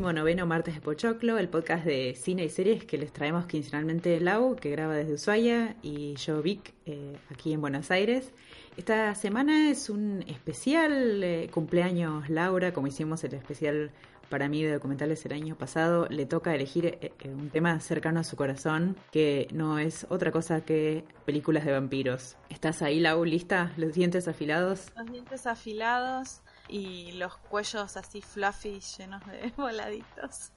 Noveno martes de Pochoclo, el podcast de cine y series que les traemos quincenalmente Lau, que graba desde Ushuaia, y yo, Vic, eh, aquí en Buenos Aires. Esta semana es un especial eh, cumpleaños Laura, como hicimos el especial para mí de documentales el año pasado, le toca elegir eh, un tema cercano a su corazón, que no es otra cosa que películas de vampiros. ¿Estás ahí, Lau, lista? ¿Los dientes afilados? Los dientes afilados y los cuellos así fluffy, llenos de voladitos,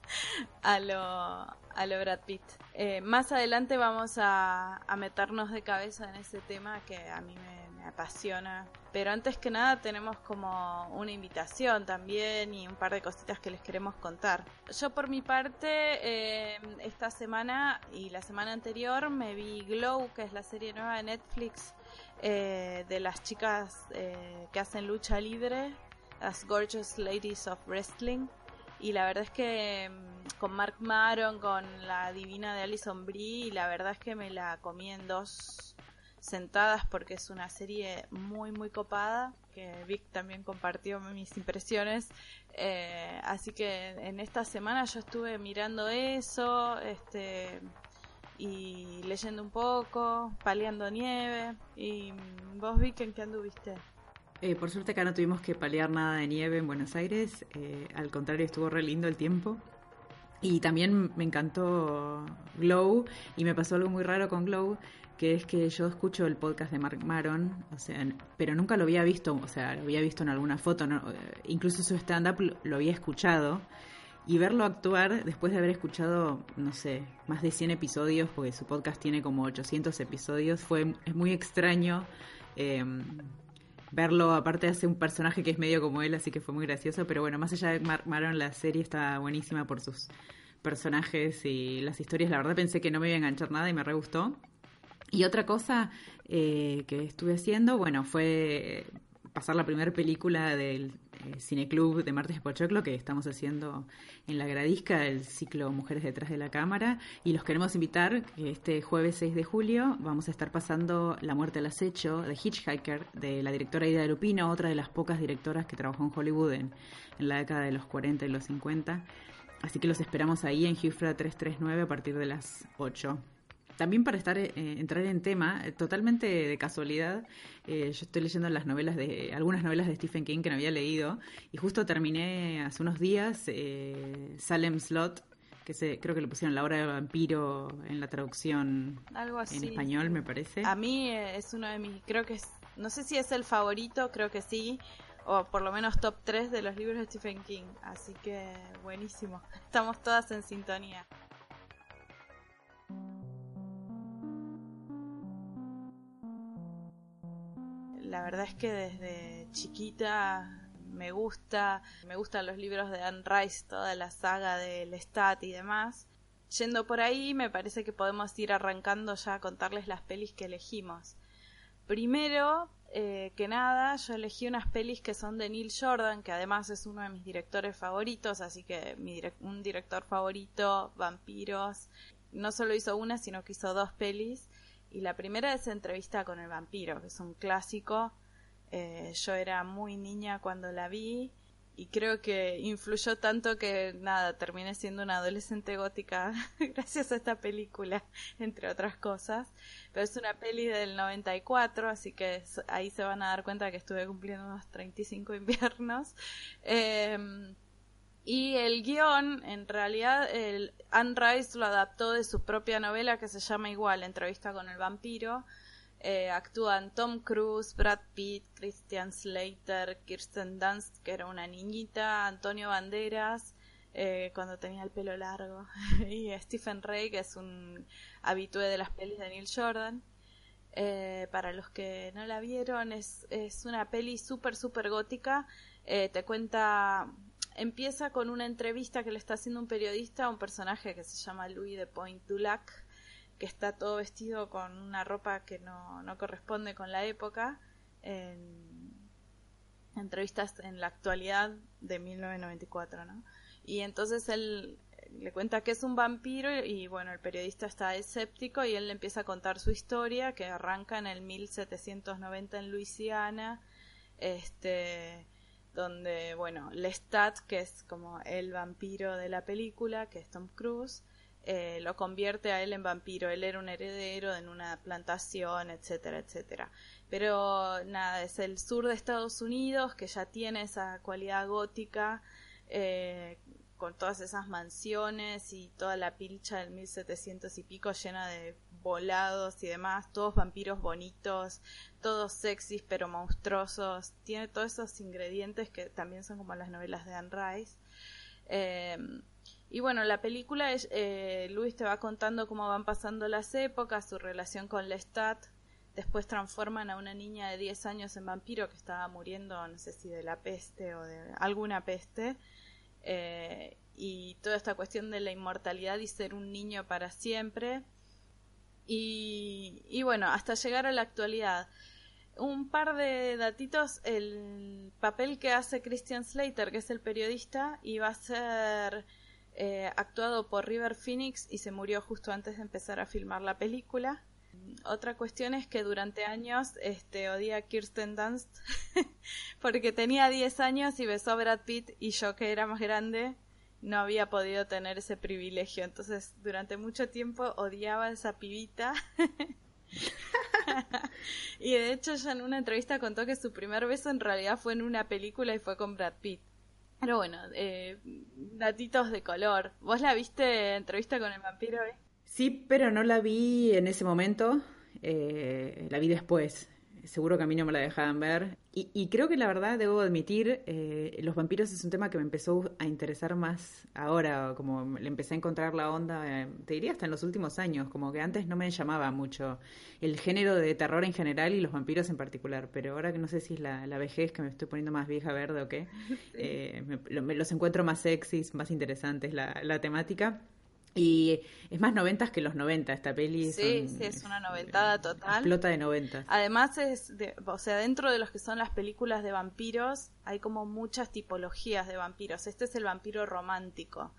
a lo, a lo Brad Pitt. Eh, más adelante vamos a, a, meternos de cabeza en ese tema que a mí me, me, apasiona. Pero antes que nada tenemos como una invitación también y un par de cositas que les queremos contar. Yo por mi parte, eh, esta semana y la semana anterior me vi Glow, que es la serie nueva de Netflix eh, de las chicas eh, que hacen lucha libre las Gorgeous Ladies of Wrestling. Y la verdad es que mm, con Mark Maron, con la divina de Alison Brie, y la verdad es que me la comí en dos sentadas porque es una serie muy muy copada que Vic también compartió mis impresiones. Eh, así que en esta semana yo estuve mirando eso este y leyendo un poco paleando nieve. Y mm, vos Vic en qué anduviste eh, por suerte acá no tuvimos que palear nada de nieve en Buenos Aires, eh, al contrario estuvo re lindo el tiempo. Y también me encantó Glow y me pasó algo muy raro con Glow, que es que yo escucho el podcast de Mark Maron, o sea, pero nunca lo había visto, o sea, lo había visto en alguna foto, no, incluso su stand-up lo, había escuchado. Y verlo actuar después de haber escuchado, no sé, más de 100 episodios, porque su podcast tiene como 800 episodios, fue es muy extraño. Eh, verlo, aparte hace un personaje que es medio como él, así que fue muy gracioso, pero bueno, más allá de Mark Maron, la serie está buenísima por sus personajes y las historias, la verdad pensé que no me iba a enganchar nada y me re gustó. Y otra cosa eh, que estuve haciendo, bueno, fue pasar la primera película del Cineclub de Martes de Pochoclo que estamos haciendo en la Gradisca, el ciclo Mujeres detrás de la cámara. Y los queremos invitar que este jueves 6 de julio vamos a estar pasando La muerte al acecho de Hitchhiker, de la directora Ida Lupino, otra de las pocas directoras que trabajó en Hollywood en, en la década de los 40 y los 50. Así que los esperamos ahí en Hufra 339 a partir de las 8 también para estar eh, entrar en tema, eh, totalmente de casualidad, eh, yo estoy leyendo las novelas de algunas novelas de Stephen King que no había leído y justo terminé hace unos días eh, Salem Slot que se, creo que le pusieron la hora de vampiro en la traducción Algo así. en español, me parece. A mí es uno de mis, creo que es, no sé si es el favorito, creo que sí, o por lo menos top 3 de los libros de Stephen King, así que buenísimo, estamos todas en sintonía. La verdad es que desde chiquita me gusta, me gustan los libros de Anne Rice, toda la saga del Lestat y demás. Yendo por ahí, me parece que podemos ir arrancando ya a contarles las pelis que elegimos. Primero, eh, que nada, yo elegí unas pelis que son de Neil Jordan, que además es uno de mis directores favoritos, así que mi un director favorito, vampiros. No solo hizo una, sino que hizo dos pelis. Y la primera es Entrevista con el vampiro, que es un clásico. Eh, yo era muy niña cuando la vi y creo que influyó tanto que nada, terminé siendo una adolescente gótica gracias a esta película, entre otras cosas. Pero es una peli del 94, así que ahí se van a dar cuenta que estuve cumpliendo unos 35 inviernos. Eh, y el guion, en realidad, el, Anne Rice lo adaptó de su propia novela que se llama igual, Entrevista con el vampiro. Eh, actúan Tom Cruise, Brad Pitt, Christian Slater, Kirsten Dunst, que era una niñita, Antonio Banderas, eh, cuando tenía el pelo largo. y Stephen Ray, que es un habitué de las pelis de Neil Jordan. Eh, para los que no la vieron, es, es una peli súper, súper gótica. Eh, te cuenta, empieza con una entrevista que le está haciendo un periodista a un personaje que se llama Louis de Point Dulac, que está todo vestido con una ropa que no, no corresponde con la época. En entrevistas en la actualidad de 1994, ¿no? Y entonces él le cuenta que es un vampiro y, bueno, el periodista está escéptico y él le empieza a contar su historia que arranca en el 1790 en Luisiana, este donde, bueno, Lestat, que es como el vampiro de la película, que es Tom Cruise, eh, lo convierte a él en vampiro. Él era un heredero en una plantación, etcétera, etcétera. Pero nada, es el sur de Estados Unidos que ya tiene esa cualidad gótica eh, con todas esas mansiones y toda la pilcha del 1700 y pico llena de volados y demás, todos vampiros bonitos, todos sexys pero monstruosos, tiene todos esos ingredientes que también son como las novelas de Anne Rice. Em, y bueno, la película, es, eh, Luis te va contando cómo van pasando las épocas, su relación con Lestat, después transforman a una niña de 10 años en vampiro que estaba muriendo, no sé si de la peste o de alguna peste, eh, y toda esta cuestión de la inmortalidad y ser un niño para siempre. Y, bueno, hasta llegar a la actualidad. Un par de datitos, el papel que hace Christian Slater, que es el periodista, iba a ser eh, actuado por River Phoenix y se murió justo antes de empezar a filmar la película. Otra cuestión es que durante años este, odia a Kirsten Dunst porque tenía 10 años y besó a Brad Pitt y yo que era más grande no había podido tener ese privilegio. Entonces durante mucho tiempo odiaba a esa pibita. y de hecho ella en una entrevista contó que su primer beso en realidad fue en una película y fue con Brad Pitt. Pero bueno, eh, datitos de color. ¿Vos la viste entrevista con el vampiro? Eh? Sí, pero no la vi en ese momento, eh, la vi después. Seguro que a mí no me la dejaban ver. Y, creo que la verdad, debo admitir, eh, los vampiros es un tema que me empezó a interesar más ahora, como le empecé a encontrar la onda, eh, te diría hasta en los últimos años, como que antes no me llamaba mucho el género de terror en general y los vampiros en particular, pero ahora que no sé si es la, vejez que me estoy poniendo más vieja verde o qué, me, los encuentro más sexys, más interesantes la, la temática. Y es más noventas que los 90 esta peli. Sí, sí, es una noventada total. Explota de noventas. Además es, o sea, dentro de los que son las películas de vampiros hay como muchas tipologías de vampiros. Este es el vampiro romántico,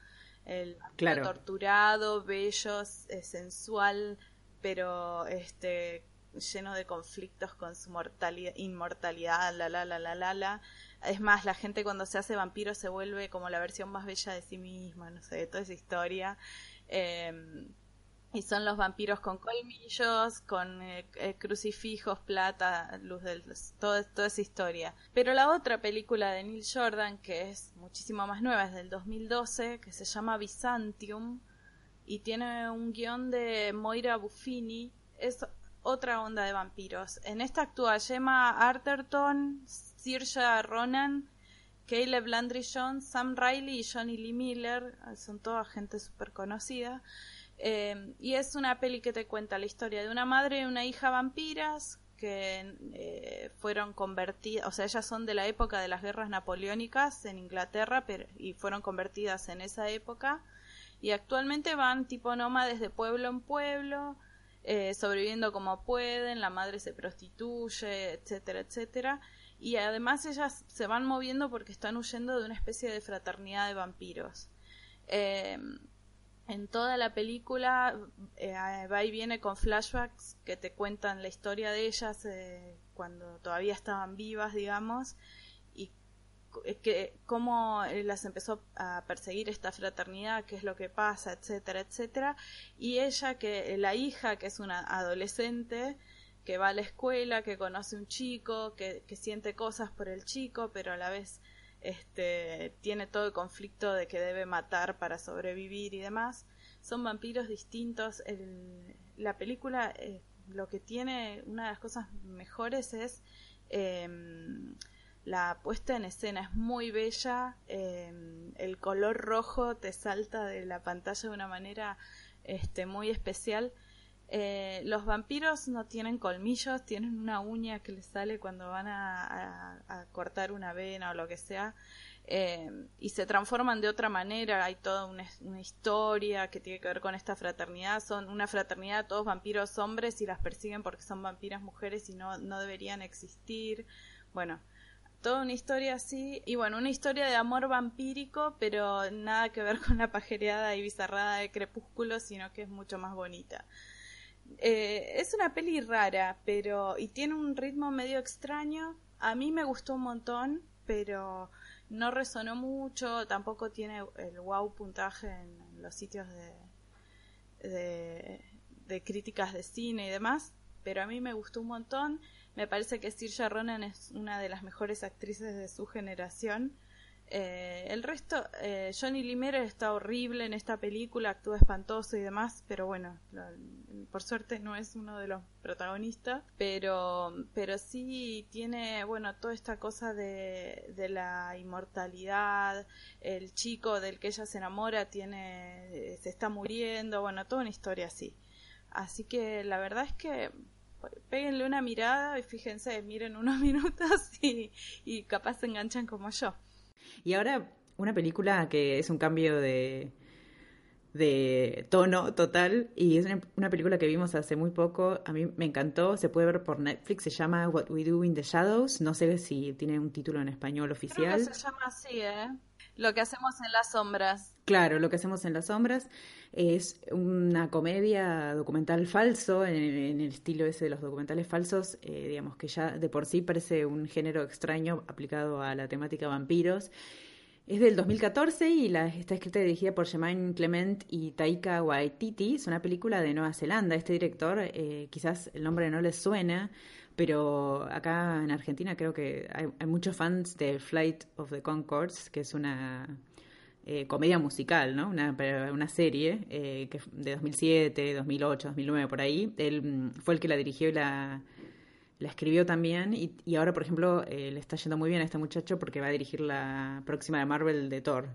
el vampiro torturado, bello, eh, sensual, pero este lleno de conflictos con su mortalidad, inmortalidad, la la la la la la. Es más, la gente cuando se hace vampiro se vuelve como la versión más bella de sí misma, no sé, toda esa historia. Em, y son los vampiros con colmillos, con eh, eh, crucifijos, plata, luz del... Todo, toda esa historia. Pero la otra película de Neil Jordan, que es muchísimo más nueva, es del 2012, que se llama Byzantium, y tiene un guion de Moira Buffini, es otra onda de vampiros. En esta actúa Gemma Arterton, Saoirse Ronan, Caleb Landry Jones, Sam Riley y Johnny Lee Miller, son toda gente súper conocida. Eh, y es una peli que te cuenta la historia de una madre y una hija vampiras que eh, fueron convertidas, o sea, ellas son de la época de las guerras napoleónicas en Inglaterra pero, y fueron convertidas en esa época y actualmente van tipo nómades de pueblo en pueblo, eh, sobreviviendo como pueden, la madre se prostituye, etcétera, etcétera y además ellas se van moviendo porque están huyendo de una especie de fraternidad de vampiros. Em, en toda la película eh, va y viene con flashbacks que te cuentan la historia de ellas eh, cuando todavía estaban vivas, digamos, y eh, que cómo las empezó a perseguir esta fraternidad, qué es lo que pasa, etcétera, etcétera. Y ella, que la hija, que es una adolescente, que va a la escuela, que conoce un chico, que, siente cosas por el chico, pero a la vez este, tiene todo el conflicto de que debe matar para sobrevivir y demás. Son vampiros distintos. la película eh, lo que tiene, una de las cosas mejores es em, La puesta en escena es muy bella, em, el color rojo te salta de la pantalla de una manera este, muy especial. Eh, los vampiros no tienen colmillos, tienen una uña que les sale cuando van a cortar una vena o lo que sea. Eh, y se transforman de otra manera. Hay toda una, historia que tiene que ver con esta fraternidad. Son una fraternidad, todos vampiros hombres y las persiguen porque son vampiras mujeres y no, no deberían existir. Bueno, toda una historia así. Y bueno, una historia de amor vampírico, pero nada que ver con la pajereada y bizarrada de Crepúsculo, sino que es mucho más bonita. Eh, es una peli rara, pero. y tiene un ritmo medio extraño. A mí me gustó un montón, pero no resonó mucho, tampoco tiene el wow puntaje en, los sitios de, de, críticas de cine y demás, pero a mí me gustó un montón. Me parece que Saoirse Ronan es una de las mejores actrices de su generación eh, el resto, eh, Johnny Limer está horrible en esta película, actúa espantoso y demás, pero bueno, por suerte no es uno de los protagonistas, pero, pero sí tiene, bueno, toda esta cosa de, la inmortalidad, el chico del que ella se enamora tiene, se está muriendo, bueno, toda una historia así. Así que la verdad es que péguenle una mirada y fíjense, miren unos minutos y capaz se enganchan como yo. Y ahora una película que es un cambio de, de tono total y es una, película que vimos hace muy poco, a mí me encantó, se puede ver por Netflix, se llama What We Do in the Shadows, no sé si tiene un título en español oficial. se llama así, ¿eh? Lo que hacemos en las sombras. Claro, lo que hacemos en las sombras es una comedia documental falso, en, el estilo ese de los documentales falsos, eh, digamos que ya de por sí parece un género extraño aplicado a la temática vampiros. Es del 2014 y la, está escrita y dirigida por Jemaine Clement y Taika Waititi. Es una película de Nueva Zelanda. Este director, eh, quizás el nombre no les suena, pero acá en Argentina creo que hay, muchos fans de Flight of the Concords, que es una eh, comedia musical, ¿no? Una, una serie eh, que de 2007, 2008, 2009, por ahí. Él mm, fue el que la dirigió y la, la escribió también. Y, y ahora, por ejemplo, eh, le está yendo muy bien a este muchacho porque va a dirigir la próxima de Marvel de Thor.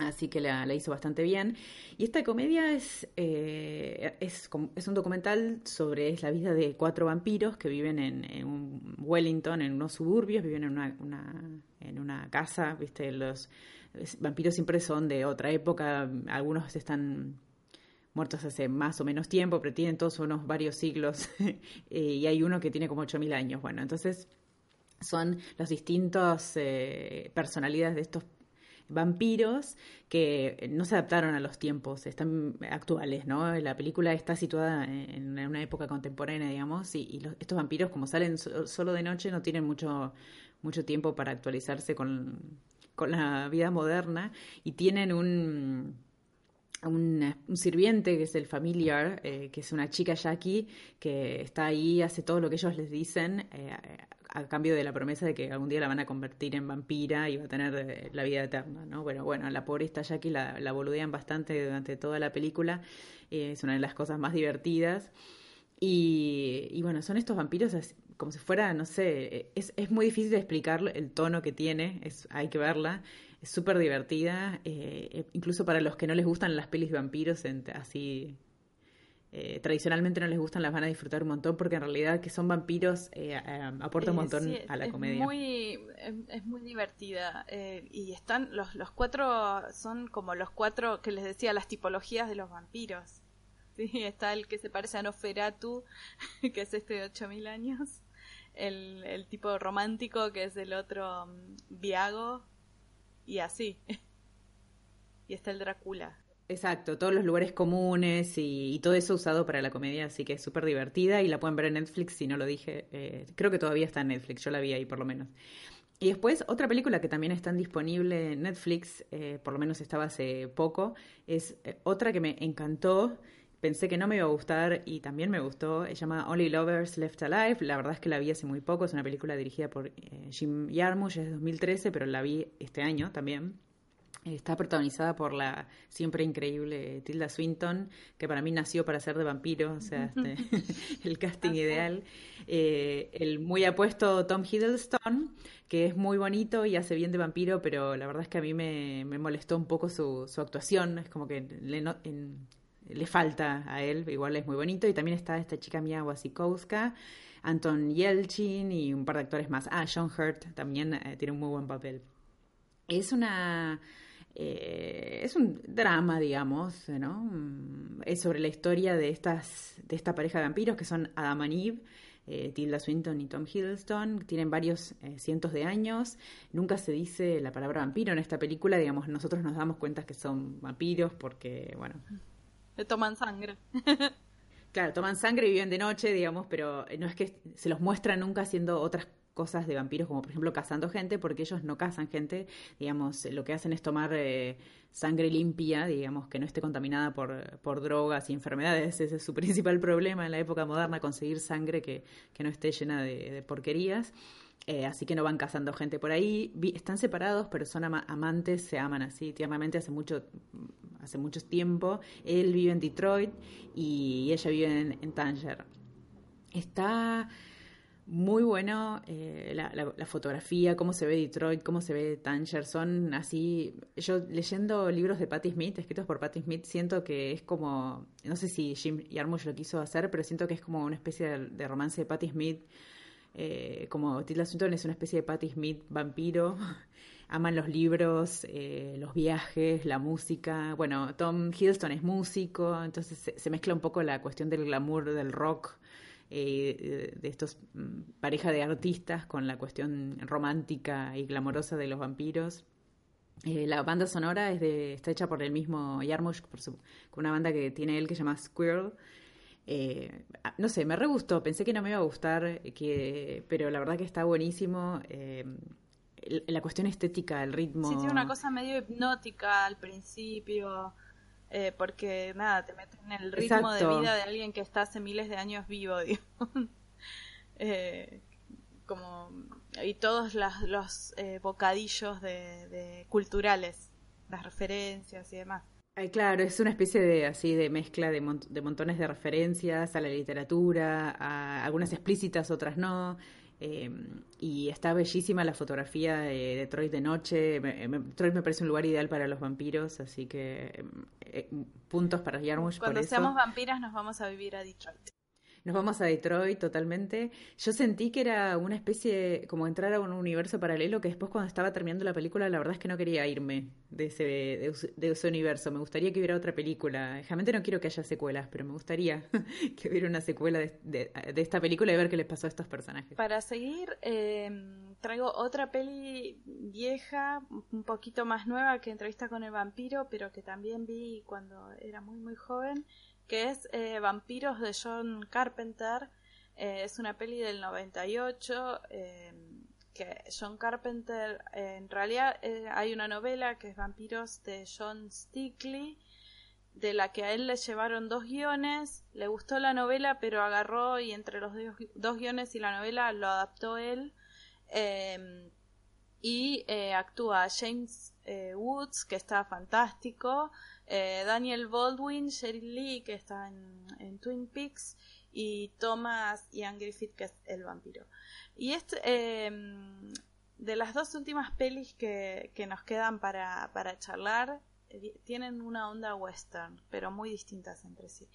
Así que la, la, hizo bastante bien. Y esta comedia es, es, es, un documental sobre la vida de cuatro vampiros que viven en, en un Wellington, en unos suburbios, viven en una, una, en una casa, ¿viste? Los vampiros siempre son de otra época, algunos están muertos hace más o menos tiempo, pero tienen todos unos varios siglos eh, y hay uno que tiene como 8.000 años. Bueno, entonces son las distintas eh, personalidades de estos vampiros que no se adaptaron a los tiempos, están actuales, ¿no? La película está situada en una época contemporánea, digamos, y, estos vampiros como salen solo de noche no tienen mucho, mucho tiempo para actualizarse con, con la vida moderna y tienen un, un, sirviente que es el familiar, eh, que es una chica Jackie, que está ahí, hace todo lo que ellos les dicen, eh, a cambio de la promesa de que algún día la van a convertir en vampira y va a tener eh, la vida eterna, ¿no? Bueno, bueno, la pobre esta Jackie la, la boludean bastante durante toda la película, es una de las cosas más divertidas. Y, bueno, son estos vampiros como si fuera, no sé, es, es muy difícil de explicar el tono que tiene, es, hay que verla, es súper divertida, eh, eh, incluso para los que no les gustan las pelis de vampiros, así eh, tradicionalmente no les gustan, las van a disfrutar un montón porque en realidad que son vampiros aporta un montón a la comedia. Muy, es, muy divertida y están los, los cuatro, son como los cuatro que les decía, las tipologías de los vampiros. Sí, está el que se parece a Noferatu, que es este de 8000 años el, el tipo romántico que es el otro um, Viago y así. y está el Drácula. Exacto, todos los lugares comunes y, todo eso usado para la comedia, así que es súper divertida y la pueden ver en Netflix si no lo dije. Eh, creo que todavía está en Netflix, yo la vi ahí por lo menos. Y después, otra película que también está disponible en Netflix, eh, por lo menos estaba hace poco, es eh, otra que me encantó, pensé que no me iba a gustar y también me gustó. Se llama Only Lovers Left Alive. La verdad es que la vi hace muy poco. Es una película dirigida por Jim Jarmusch, es de 2013, pero la vi este año también. Está protagonizada por la siempre increíble Tilda Swinton, que para mí nació para ser de vampiro, o sea, este, el casting ideal. Eh, el muy apuesto Tom Hiddleston, que es muy bonito y hace bien de vampiro, pero la verdad es que a mí me, molestó un poco su, actuación, es como que le, le, falta a él, igual es muy bonito. Y también está esta chica Mia Wasikowska, Anton Yelchin y un par de actores más. Ah, John Hurt también eh, tiene un muy buen papel. Es una eh, es un drama, digamos, ¿no? Es sobre la historia de estas, de esta pareja de vampiros que son Adam and Eve, eh, Tilda Swinton y Tom Hiddleston. Tienen varios eh, cientos de años. Nunca se dice la palabra vampiro en esta película, digamos, nosotros nos damos cuenta que son vampiros porque, bueno. Le toman sangre. claro, toman sangre y viven de noche, digamos, pero no es que se los muestra nunca haciendo otras cosas de vampiros, como por ejemplo cazando gente, porque ellos no cazan gente, digamos, lo que hacen es tomar eh, sangre limpia, digamos, que no esté contaminada por, por drogas y enfermedades. Ese es su principal problema en la época moderna, conseguir sangre que, que no esté llena de, porquerías. Eh, así que no van cazando gente por ahí. están separados, pero son amantes, se aman así tiernamente hace mucho, hace mucho tiempo. Él vive en Detroit y ella vive en, en Tanger. Está muy bueno eh, la, fotografía, cómo se ve Detroit, cómo se ve Tanger, son así, yo leyendo libros de Patti Smith, escritos por Patti Smith, siento que es como, no sé si Jim Jarmusch lo quiso hacer, pero siento que es como una especie de, romance de Patti Smith, eh, como Tilda Swinton es una especie de Patti Smith vampiro, aman los libros, eh, los viajes, la música, bueno, Tom Hiddleston es músico, entonces se mezcla un poco la cuestión del glamour del rock, eh, de estos mm, pareja de artistas con la cuestión romántica y glamorosa de los vampiros. Eh, la banda sonora está hecha por el mismo Yarmush, con una banda que tiene él que se llama Squirrel. Eh, no sé, me re gustó, pensé que no me iba a gustar, que, pero la verdad que está buenísimo. la cuestión estética, el ritmo. Sí, tiene una cosa medio hipnótica al principio. Eh, porque nada, te metes en el ritmo de vida de alguien que está hace miles de años vivo, eh, como y todos los eh, bocadillos de, culturales, las referencias y demás. claro, es una especie de así de mezcla de, de montones de referencias a la literatura, a algunas explícitas, otras no. Em, y está bellísima la fotografía de Detroit de noche. Detroit me parece un lugar ideal para los vampiros, así que em, eh, puntos para Yarmouth. Cuando seamos vampiras nos vamos a vivir a Detroit. Nos vamos a Detroit totalmente. Yo sentí que era una especie, como entrar a un universo paralelo, que después cuando estaba terminando la película, la verdad es que no quería irme de ese, de, ese universo. Me gustaría que hubiera otra película. Realmente no quiero que haya secuelas, pero me gustaría que hubiera una secuela de, esta película y ver qué les pasó a estos personajes. Para seguir, em, traigo otra peli vieja, un poquito más nueva que Entrevista con el vampiro, pero que también vi cuando era muy, muy joven que es eh, Vampiros de John Carpenter. Eh, es una peli del 98 em, que John Carpenter, en realidad eh, hay una novela que es Vampiros de John Stickley, de la que a él le llevaron dos guiones, le gustó la novela, pero agarró y entre los dos guiones y la novela lo adaptó él. Em, y actúa James Woods, que está fantástico, eh, Daniel Baldwin, Sheryl Lee, que está en, Twin Peaks, y Thomas Ian Griffith, que es el vampiro. Y este, em, de las dos últimas pelis que, nos quedan para, charlar, eh, tienen una onda western, pero muy distintas entre sí.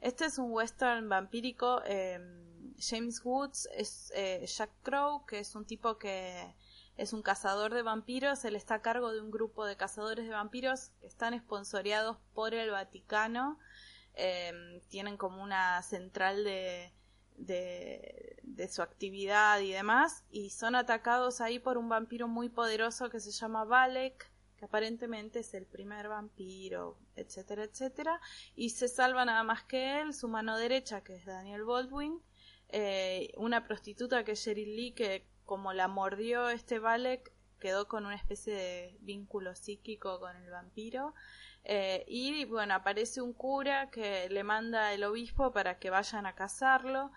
Este es un western vampírico. Em, James Woods es eh, Jack Crow, que es un tipo que es un cazador de vampiros, él está a cargo de un grupo de cazadores de vampiros que están esponsoreados por el Vaticano, em, tienen como una central de, de, su actividad y demás, y son atacados ahí por un vampiro muy poderoso que se llama Valek, que aparentemente es el primer vampiro, etcétera, etcétera, y se salva nada más que él, su mano derecha, que es Daniel Baldwin, eh, una prostituta que es Sheryl Lee, que como la mordió este Valek, quedó con una especie de vínculo psíquico con el vampiro. Eh, y bueno, aparece un cura que le manda el obispo para que vayan a cazarlo.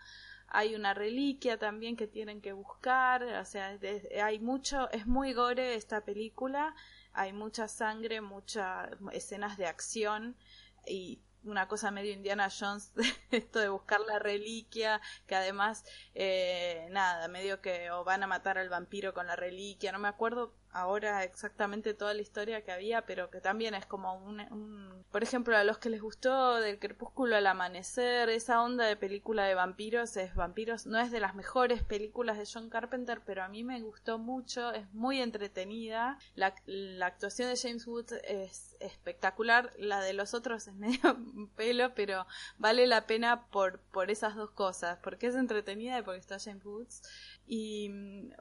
Hay una reliquia también que tienen que buscar, o sea, hay mucho, es muy gore esta película. hay mucha sangre, muchas escenas de acción y una cosa medio Indiana Jones, esto de buscar la reliquia, que además, eh, nada, medio que o van a matar al vampiro con la reliquia, no me acuerdo ahora exactamente toda la historia que había, pero que también es como un, por ejemplo, a los que les gustó del crepúsculo al amanecer, esa onda de película de vampiros, es vampiros, no es de las mejores películas de John Carpenter, pero a mí me gustó mucho, es muy entretenida, la, la actuación de James Woods es espectacular, la de los otros es medio pelo, pero vale la pena por, por esas dos cosas, porque es entretenida y porque está James Woods. Y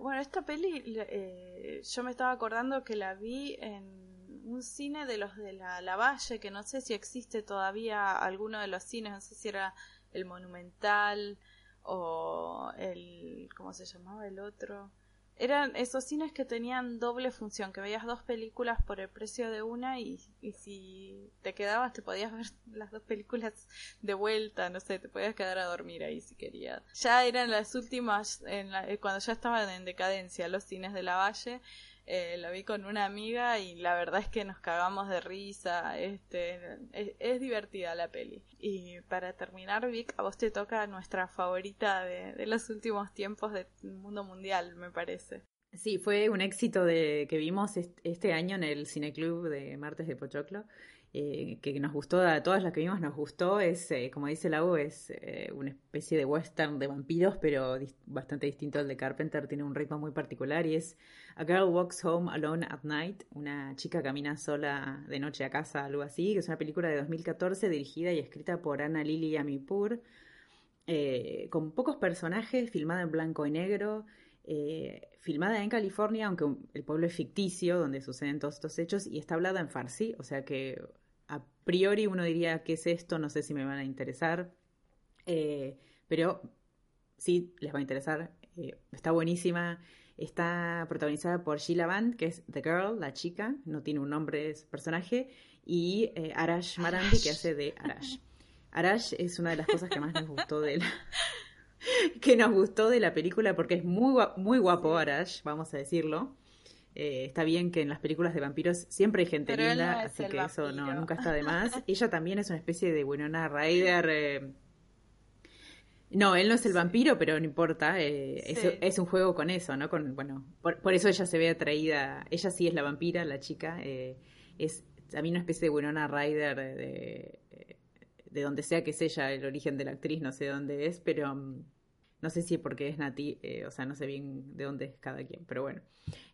bueno, esta peli eh, yo me estaba acordando que la vi en un cine de los de la, la Valle, que no sé si existe todavía alguno de los cines, no sé si era el Monumental o el... ¿cómo se llamaba el otro? Eran esos cines que tenían doble función, que veías dos películas por el precio de una y, y, si te quedabas te podías ver las dos películas de vuelta, no sé, te podías quedar a dormir ahí si querías. Ya eran las últimas, en eh, cuando ya estaban en decadencia los cines de la Valle, eh, lo vi con una amiga y la verdad es que nos cagamos de risa, este, es, divertida la peli. Y para terminar, Vic, a vos te toca nuestra favorita de, de los últimos tiempos del mundo mundial, me parece. Sí, fue un éxito de, que vimos este año en el Cineclub de Martes de Pochoclo. Eh, que nos gustó, a todas las que vimos nos gustó, es, eh, como dice Lau, es eh, una especie de western de vampiros, pero bastante distinto al de Carpenter, tiene un ritmo muy particular y es A Girl Walks Home Alone at Night, una chica camina sola de noche a casa, algo así, que es una película de 2014 dirigida y escrita por Anna Lily Amipur, con pocos personajes, filmada en blanco y negro, filmada en California, aunque el pueblo es ficticio, donde suceden todos estos hechos, y está hablada en farsi, o sea que a priori uno diría, ¿qué es esto? No sé si me van a interesar. Eh, pero sí, les va a interesar. Eh, está buenísima. Está protagonizada por Sheila Band, que es The Girl, la chica, no tiene un nombre, es personaje, y eh, Arash Marandi, que hace de Arash. Arash es una de las cosas que más nos gustó de la, que nos gustó de la película porque es muy, muy guapo Arash, vamos a decirlo. Eh, está bien que en las películas de vampiros siempre hay gente linda, así que eso no, nunca está de más. Ella también es una especie de Winona Ryder. Eh... No, él no es el vampiro, pero no importa. Eh, es, un juego con eso, ¿no? Con, bueno, por, eso ella se ve atraída. Ella sí es la vampira, la chica. Eh, es también una especie de Winona Ryder de, de donde sea que es ella, el origen de la actriz, no sé dónde es, pero mm, no sé si porque es Nati, o sea, no sé bien de dónde es cada quien, pero bueno.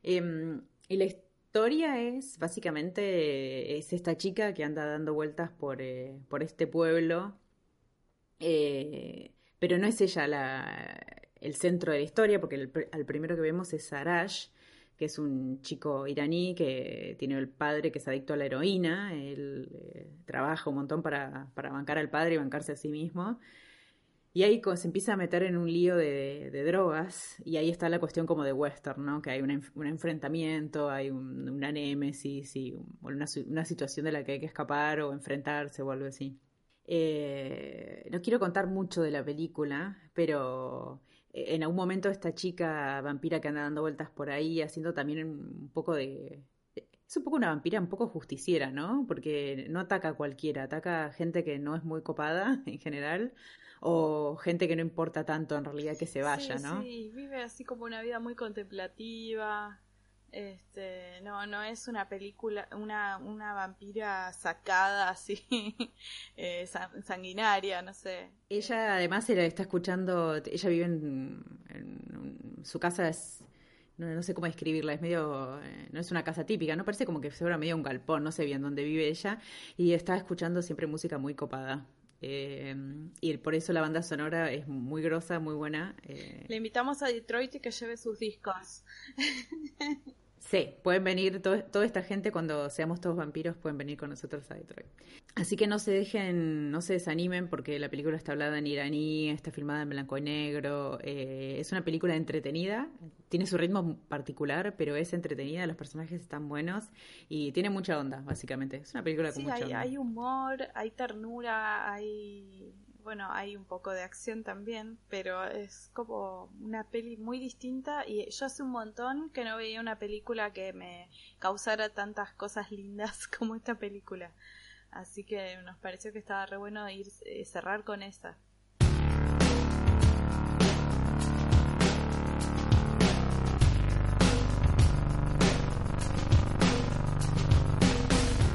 Em, y la historia es, básicamente, es esta chica que anda dando vueltas por, eh, por este pueblo, eh, pero no es ella la, el centro de la historia, porque el, al primero que vemos es Arash, que es un chico iraní que tiene el padre que es adicto a la heroína, él eh, trabaja un montón para, para bancar al padre y bancarse a sí mismo. Y ahí se empieza a meter en un lío de, drogas y ahí está la cuestión como de western, ¿no? Que hay un, enfrentamiento, hay una némesis y una, una, situación de la que hay que escapar o enfrentarse o algo así. Eh, no quiero contar mucho de la película, pero eh, en algún momento esta chica vampira que anda dando vueltas por ahí haciendo también un poco de... Es un poco una vampira un poco justiciera, ¿no? Porque no ataca a cualquiera, ataca a gente que no es muy copada en general o gente que no importa tanto en realidad que se vaya, ¿no? Sí, vive así como una vida muy contemplativa. Este, no, no es una película, una, una vampira sacada así, eh, sanguinaria, no sé. Ella además era, está escuchando, ella vive en, su casa es, no, sé cómo describirla, es medio, eh, no es una casa típica, no parece como que fuera medio un galpón, no sé bien dónde vive ella, y está escuchando siempre música muy copada. Eh, y por eso la banda sonora es muy grosa, muy buena. Eh. Le invitamos a Detroit y que lleve sus discos. Sí, pueden venir, toda esta gente cuando seamos todos vampiros pueden venir con nosotros a Detroit. Así que no se dejen, no se desanimen porque la película está hablada en iraní, está filmada en blanco y negro, eh, es una película entretenida, tiene su ritmo particular, pero es entretenida, los personajes están buenos y tiene mucha onda, básicamente. Es una película con mucha hay, hay humor, hay ternura, hay bueno, hay un poco de acción también, pero es como una peli muy distinta y yo hace un montón que no veía una película que me causara tantas cosas lindas como esta película. Así que nos pareció que estaba re bueno ir eh, cerrar con esa.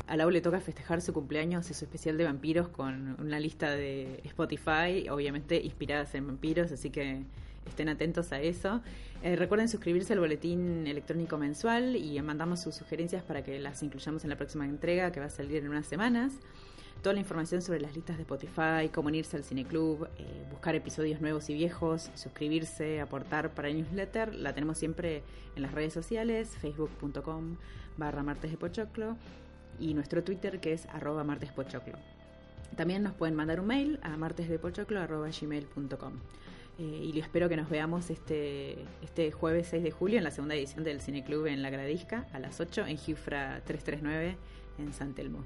A Lau le toca festejar su cumpleaños y su especial de vampiros con una lista de Spotify, obviamente inspiradas en vampiros, así que estén atentos a eso. Eh, recuerden suscribirse al boletín electrónico mensual y mandamos sus sugerencias para que las incluyamos en la próxima entrega que va a salir en unas semanas. Toda la información sobre las listas de Spotify, cómo unirse al cineclub, eh, buscar episodios nuevos y viejos, suscribirse, aportar para el newsletter, la tenemos siempre en las redes sociales, facebook.com barra martes de y nuestro Twitter que es arroba martespochoclo. También nos pueden mandar un mail a martesdepochoclo.gmail.com eh, y y espero que nos veamos este, este jueves 6 de julio en la segunda edición del Cineclub en La Gradisca a las 8 en Gifra 339 en San Telmo.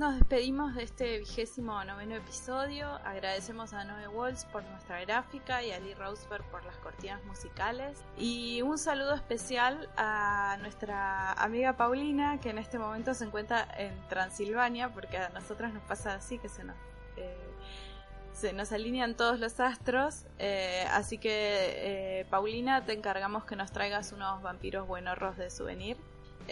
Nos despedimos de este vigésimo noveno episodio. Agradecemos a Noe Walls por nuestra gráfica y a Lee Roseberg por las cortinas musicales. Y un saludo especial a nuestra amiga Paulina, que en este momento se encuentra en Transilvania, porque a nosotras nos pasa así que se nos. Eh, se nos alinean todos los astros, eh, así que eh, Paulina te encargamos que nos traigas unos vampiros buenorros de souvenir.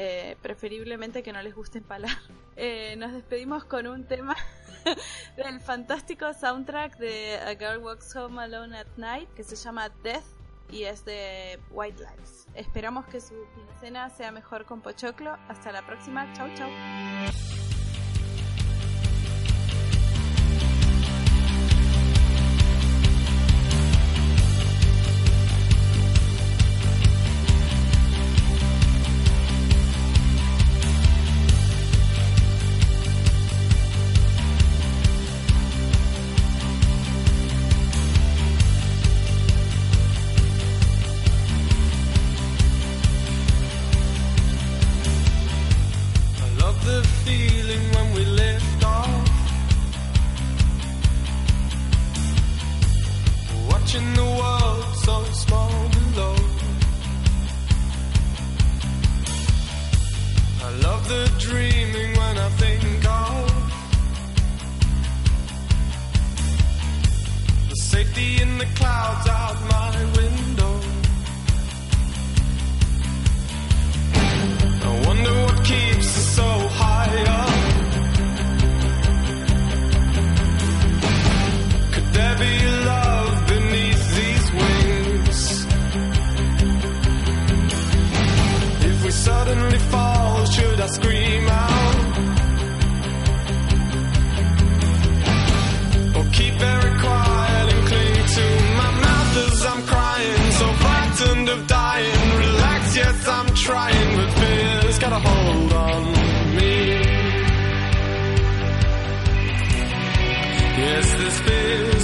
Eh, preferiblemente que no les guste empalar. Eh, nos despedimos con un tema del fantástico soundtrack de A Girl Walks Home Alone at Night que se llama Death y es de White Lives. Esperamos que su quincena sea mejor con Pochoclo. Hasta la próxima. Chau, chau.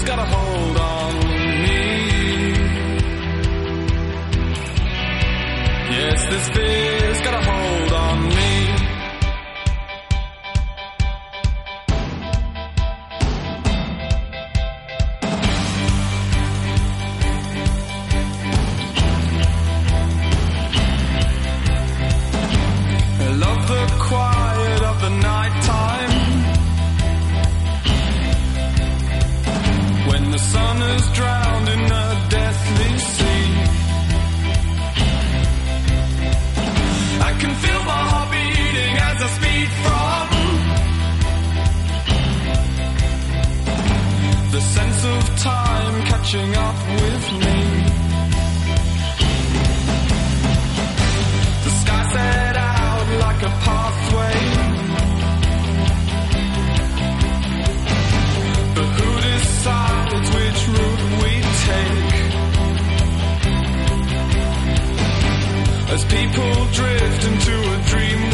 Got a hold on catching up with me The sky set out like a pathway. But who decides which route we take? As people drift into a dream